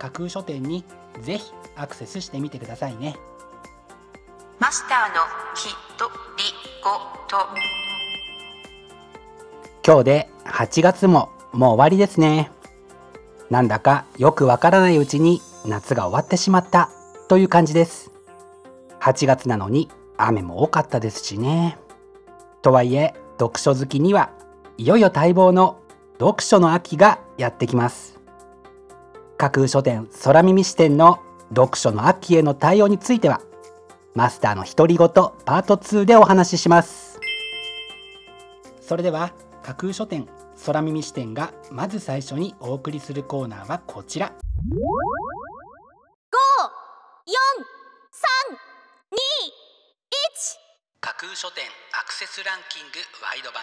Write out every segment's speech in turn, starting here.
架空書店にぜひアクセスしてみてくださいね。マスターのひとりごと。今日で8月ももう終わりですね。なんだかよくわからないうちに夏が終わってしまった。という感じです。8月なのに雨も多かったですしね。とはいえ読書好きにはいよいよ待望の読書の秋がやってきます架空書店空耳視点の読書の秋への対応についてはマスターの独り言パート2でお話しします。それでは架空書店空耳視点がまず最初にお送りするコーナーはこちら。架空書店アクセスランキングワイド版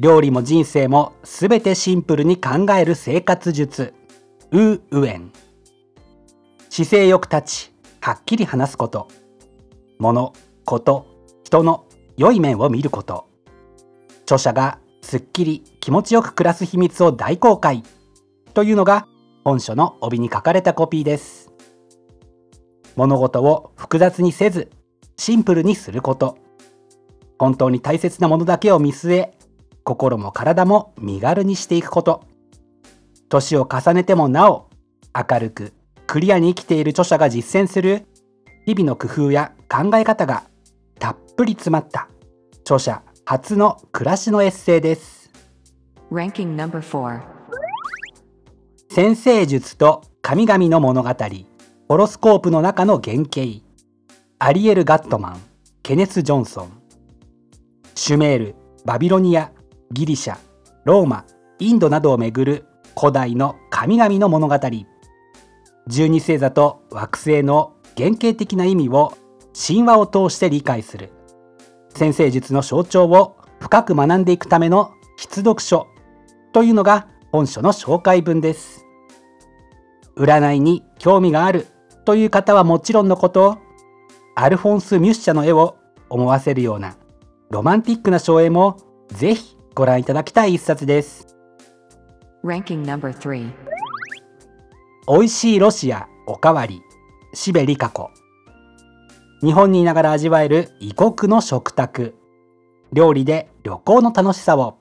料理も人生もすべてシンプルに考える生活術。ウーウエン姿勢よく立ちはっきり話すこと。物こと人の良い面を見ること。著者がすっきり気持ちよく暮らす秘密を大公開。というのが本書の帯に書かれたコピーです。物事を複雑にせずシンプルにすること。本当に大切なものだけを見据え心も体も身軽にしていくこと。年を重ねてもなお明るくクリアに生きている著者が実践する日々の工夫や考え方がたっぷり詰まった著者初の暮らしのエッセイです。Ranking number 4先生術と神々の物語ホロスコープの中の原型アリエル・ガットマンケネス・ジョンソン。シュメールバビロニアギリシャローマインドなどをめぐる古代の神々の物語。十二星座と惑星の原型的な意味を神話を通して理解する。先生術の象徴を深く学んでいくための必読書というのが本書の紹介文です。占いに興味があるという方はもちろんのことアルフォンス・ミュッシャの絵を思わせるようなロマンティックな書影もぜひご覧いただきたい一冊です。Ranking number 3美味しいロシアおかわり。シベリカ子日本にいながら味わえる異国の食卓。料理で旅行の楽しさを。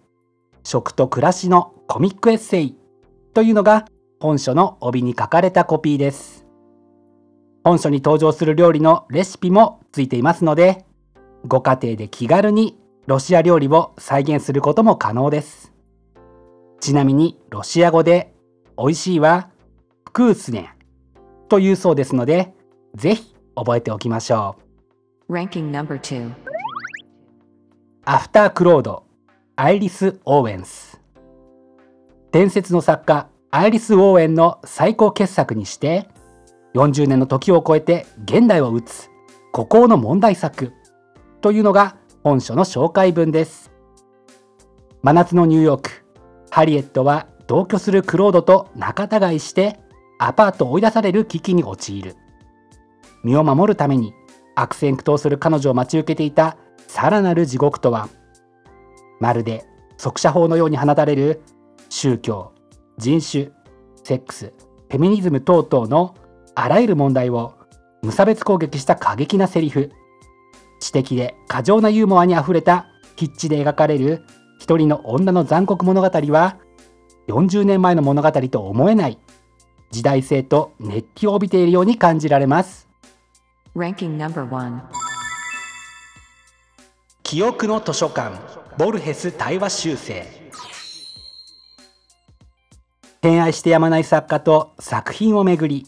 食と暮らしのコミックエッセイ。というのが本書の帯に書かれたコピーです。本書に登場する料理のレシピもついていますのでご家庭で気軽にロシア料理を再現することも可能です。ちなみにロシア語で美味しいはフクースネというそうですのでぜひ覚えておきましょう。Ranking number 2アフタークロードアイリス・オーウェンス伝説の作家アイリス・オーウェンの最高傑作にして40年の時を超えて現代を打つ孤高の問題作というのが本書の紹介文です。真夏のニューヨーク。ハリエットは同居するクロードと仲違いしてアパートを追い出される危機に陥る。身を守るために悪戦苦闘する彼女を待ち受けていたさらなる地獄とはまるで速射砲のように放たれる宗教人種セックスフェミニズム等々のあらゆる問題を無差別攻撃した過激なセリフ知的で過剰なユーモアにあふれた筆致で描かれる一人の女の残酷物語は40年前の物語と思えない時代性と熱気を帯びているように感じられます.記憶の図書館ボルヘス対話修正偏愛してやまない作家と作品をめぐり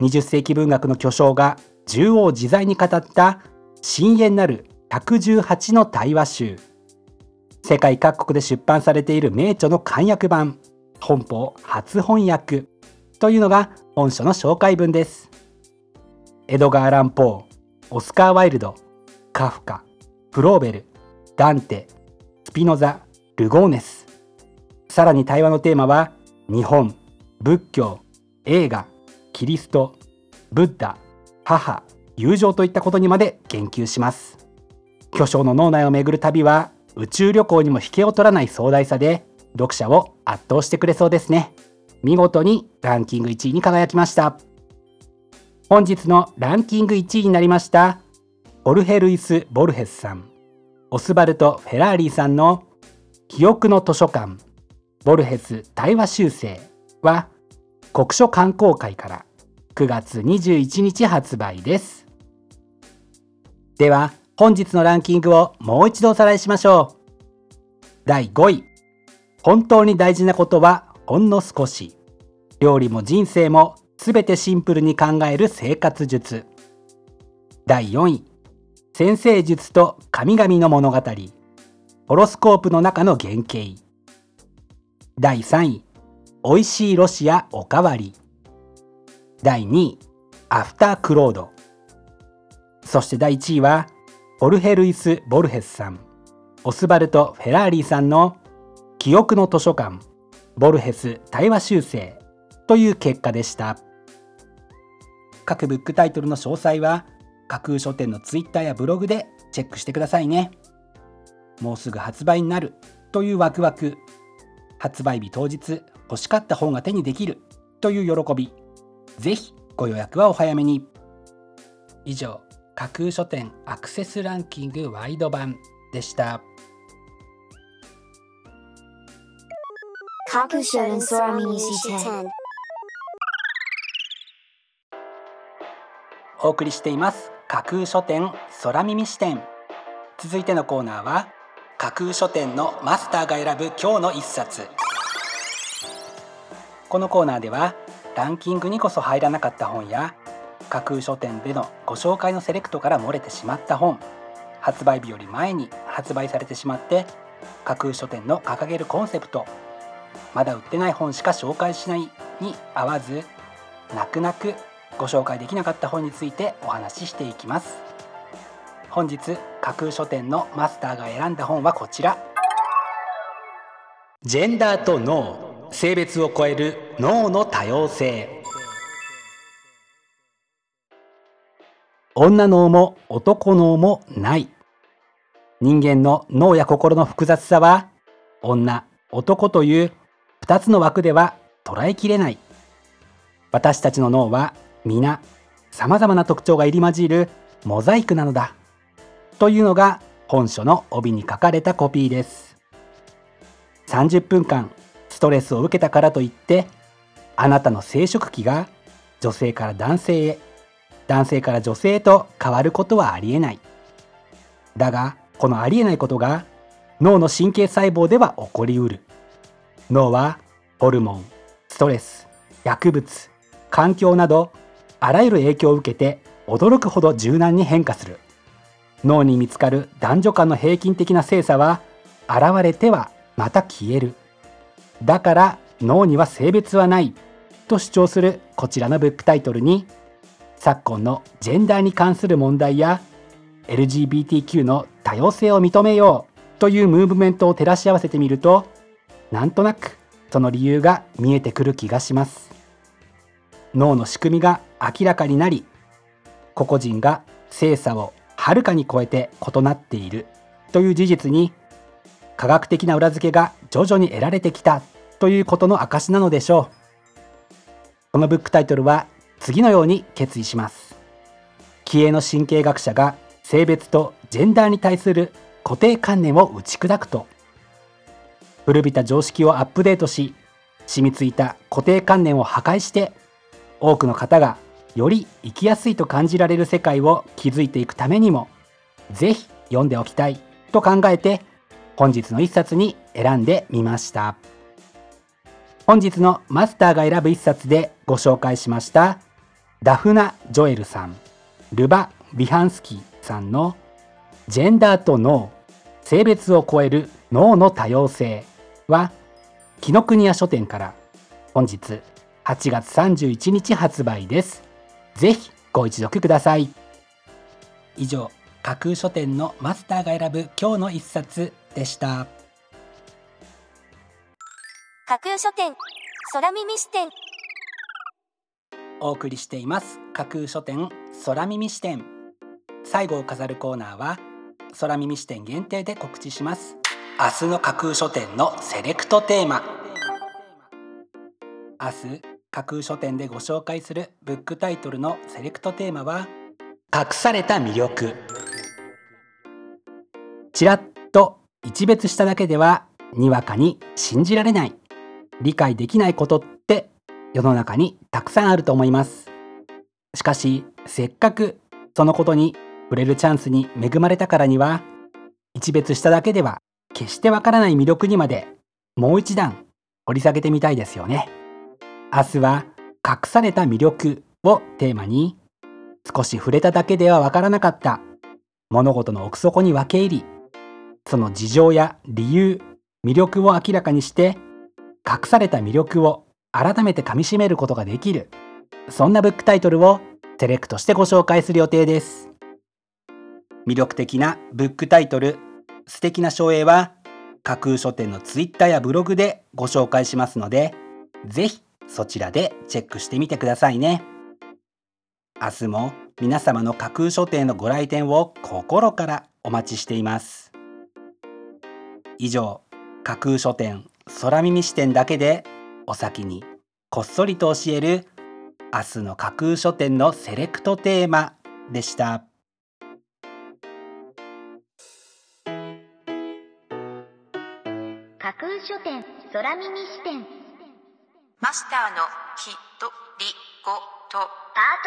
20世紀文学の巨匠が縦横自在に語った深淵なる118の対話集。世界各国で出版されている名著の簡約版本邦初翻訳というのが本書の紹介文です。エドガー・ランポーオスカー・ワイルドカフカフローベルダンテスピノザルゴーネス。さらに対話のテーマは日本仏教映画キリストブッダ母。友情といったことにまで言及します。巨匠の脳内を巡る旅は宇宙旅行にも引けを取らない壮大さで読者を圧倒してくれそうですね。見事にランキング1位に輝きました。本日のランキング1位になりましたオルヘルイス・ボルヘスさん。オスバルト・フェラーリーさんの記憶の図書館ボルヘス対話修正は国書観光会から9月21日発売です。では本日のランキングをもう一度おさらいしましょう。第5位。本当に大事なことはほんの少し。料理も人生もすべてシンプルに考える生活術。第4位。先生術と神々の物語。ホロスコープの中の原型。第3位。美味しいロシアおかわり。第2位。アフタークロード。そして第1位はオルヘルイス・ボルヘスさん。オスバルト・フェラーリーさんの記憶の図書館。ボルヘス対話修正。という結果でした。各ブックタイトルの詳細は架空書店のツイッターやブログでチェックしてくださいね。もうすぐ発売になる。というワクワク。発売日当日欲しかった本が手にできる。という喜び。ぜひご予約はお早めに。以上。架空書店アクセスランキングワイド版でした。架空書店空耳視点お送りしています。架空書店空耳視点。続いてのコーナーは架空書店のマスターが選ぶ今日の一冊。このコーナーではランキングにこそ入らなかった本や架空書店でのご紹介のセレクトから漏れてしまった本。発売日より前に発売されてしまって架空書店の掲げるコンセプトまだ売ってない本しか紹介しないに合わず泣く泣くご紹介できなかった本についてお話ししていきます。本日架空書店のマスターが選んだ本はこちら。ジェンダーと脳性別を超える脳の多様性。女脳も男脳もない。人間の脳や心の複雑さは女男という2つの枠では捉えきれない。私たちの脳は皆様々な特徴が入り混じるモザイクなのだ。というのが本書の帯に書かれたコピーです。30分間ストレスを受けたからといってあなたの生殖器が女性から男性へ男性から女性へと変わることはありえない。だがこのありえないことが脳の神経細胞では起こりうる。脳はホルモンストレス薬物環境などあらゆる影響を受けて驚くほど柔軟に変化する。脳に見つかる男女間の平均的な性差は現れてはまた消える。だから脳には性別はないと主張するこちらのブックタイトルに昨今のジェンダーに関する問題や LGBTQ の多様性を認めようというムーブメントを照らし合わせてみるとなんとなくその理由が見えてくる気がします。脳の仕組みが明らかになり個々人が性差をはるかに超えて異なっているという事実に科学的な裏付けが徐々に得られてきたということの証なのでしょう。このブックタイトルは次のように決意します。気鋭の神経学者が性別とジェンダーに対する固定観念を打ち砕くと古びた常識をアップデートし染みついた固定観念を破壊して多くの方がより生きやすいと感じられる世界を築いていくためにもぜひ読んでおきたいと考えて本日の一冊に選んでみました。本日のマスターが選ぶ一冊でご紹介しました。ダフナ・ジョエルさんルバ・ビハンスキーさんの「ジェンダーと脳性別を超える脳の多様性」は紀ノ国屋書店から本日8月31日発売です。ぜひご一読ください。以上架空書店のマスターが選ぶ今日の一冊でした。架空書店空耳視点。お送りしています。架空書店空耳視点。最後を飾るコーナーは空耳視点限定で告知します。明日の架空書店のセレクトテーマ。明日架空書店でご紹介するブックタイトルのセレクトテーマは隠された魅力。ちらっと一別しただけではにわかに信じられない。理解できないことって世の中にたくさんあると思います。しかしせっかくそのことに触れるチャンスに恵まれたからには一別しただけでは決してわからない魅力にまでもう一段掘り下げてみたいですよね。明日は隠された魅力をテーマに少し触れただけではわからなかった物事の奥底に分け入りその事情や理由魅力を明らかにして隠された魅力を改めてかみしめることができる。そんなブックタイトルをセレクトしてご紹介する予定です。魅力的なブックタイトル。素敵な書影は架空書店のツイッターやブログでご紹介しますのでぜひそちらでチェックしてみてくださいね。明日も皆様の架空書店のご来店を心からお待ちしています。以上架空書店空耳視点だけでお先にこっそりと教える明日の架空書店のセレクトテーマでした。架空書店空耳視点。マスターのひとりごと。パー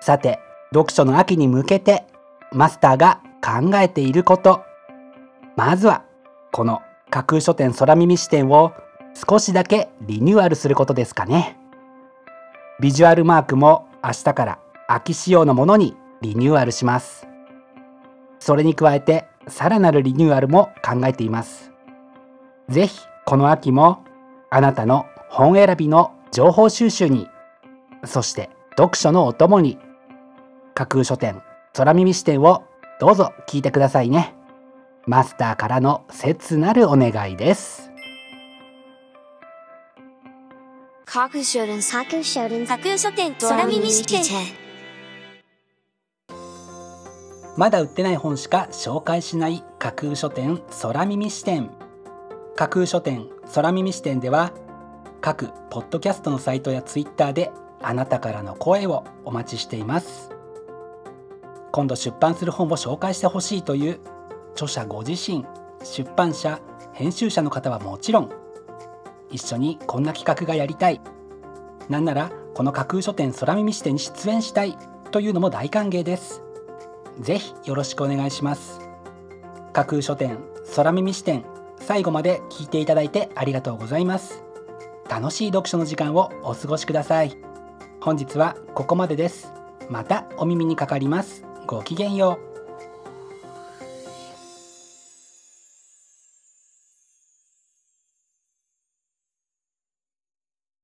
トさて読書の秋に向けてマスターが考えていること。まずはこの架空書店空耳視点を少しだけリニューアルすることですかね。ビジュアルマークも明日から秋仕様のものにリニューアルします。それに加えてさらなるリニューアルも考えています。ぜひこの秋もあなたの本選びの情報収集にそして読書のお供に架空書店空耳視点をどうぞ聞いてくださいね。マスターからの切なるお願いです。架空書店架空書店架空書店空耳視点まだ売ってない本しか紹介しない架空書店空耳視点。架空書店空耳視点では各ポッドキャストのサイトやツイッターであなたからの声をお待ちしています。今度出版する本を紹介してほしいという著者ご自身出版社編集者の方はもちろん一緒にこんな企画がやりたい。なんならこの架空書店空耳視点に出演したいというのも大歓迎です。ぜひよろしくお願いします。架空書店空耳視点最後まで聞いていただいてありがとうございます。楽しい読書の時間をお過ごしください。本日はここまでです。またお耳にかかります。ごきげんよう。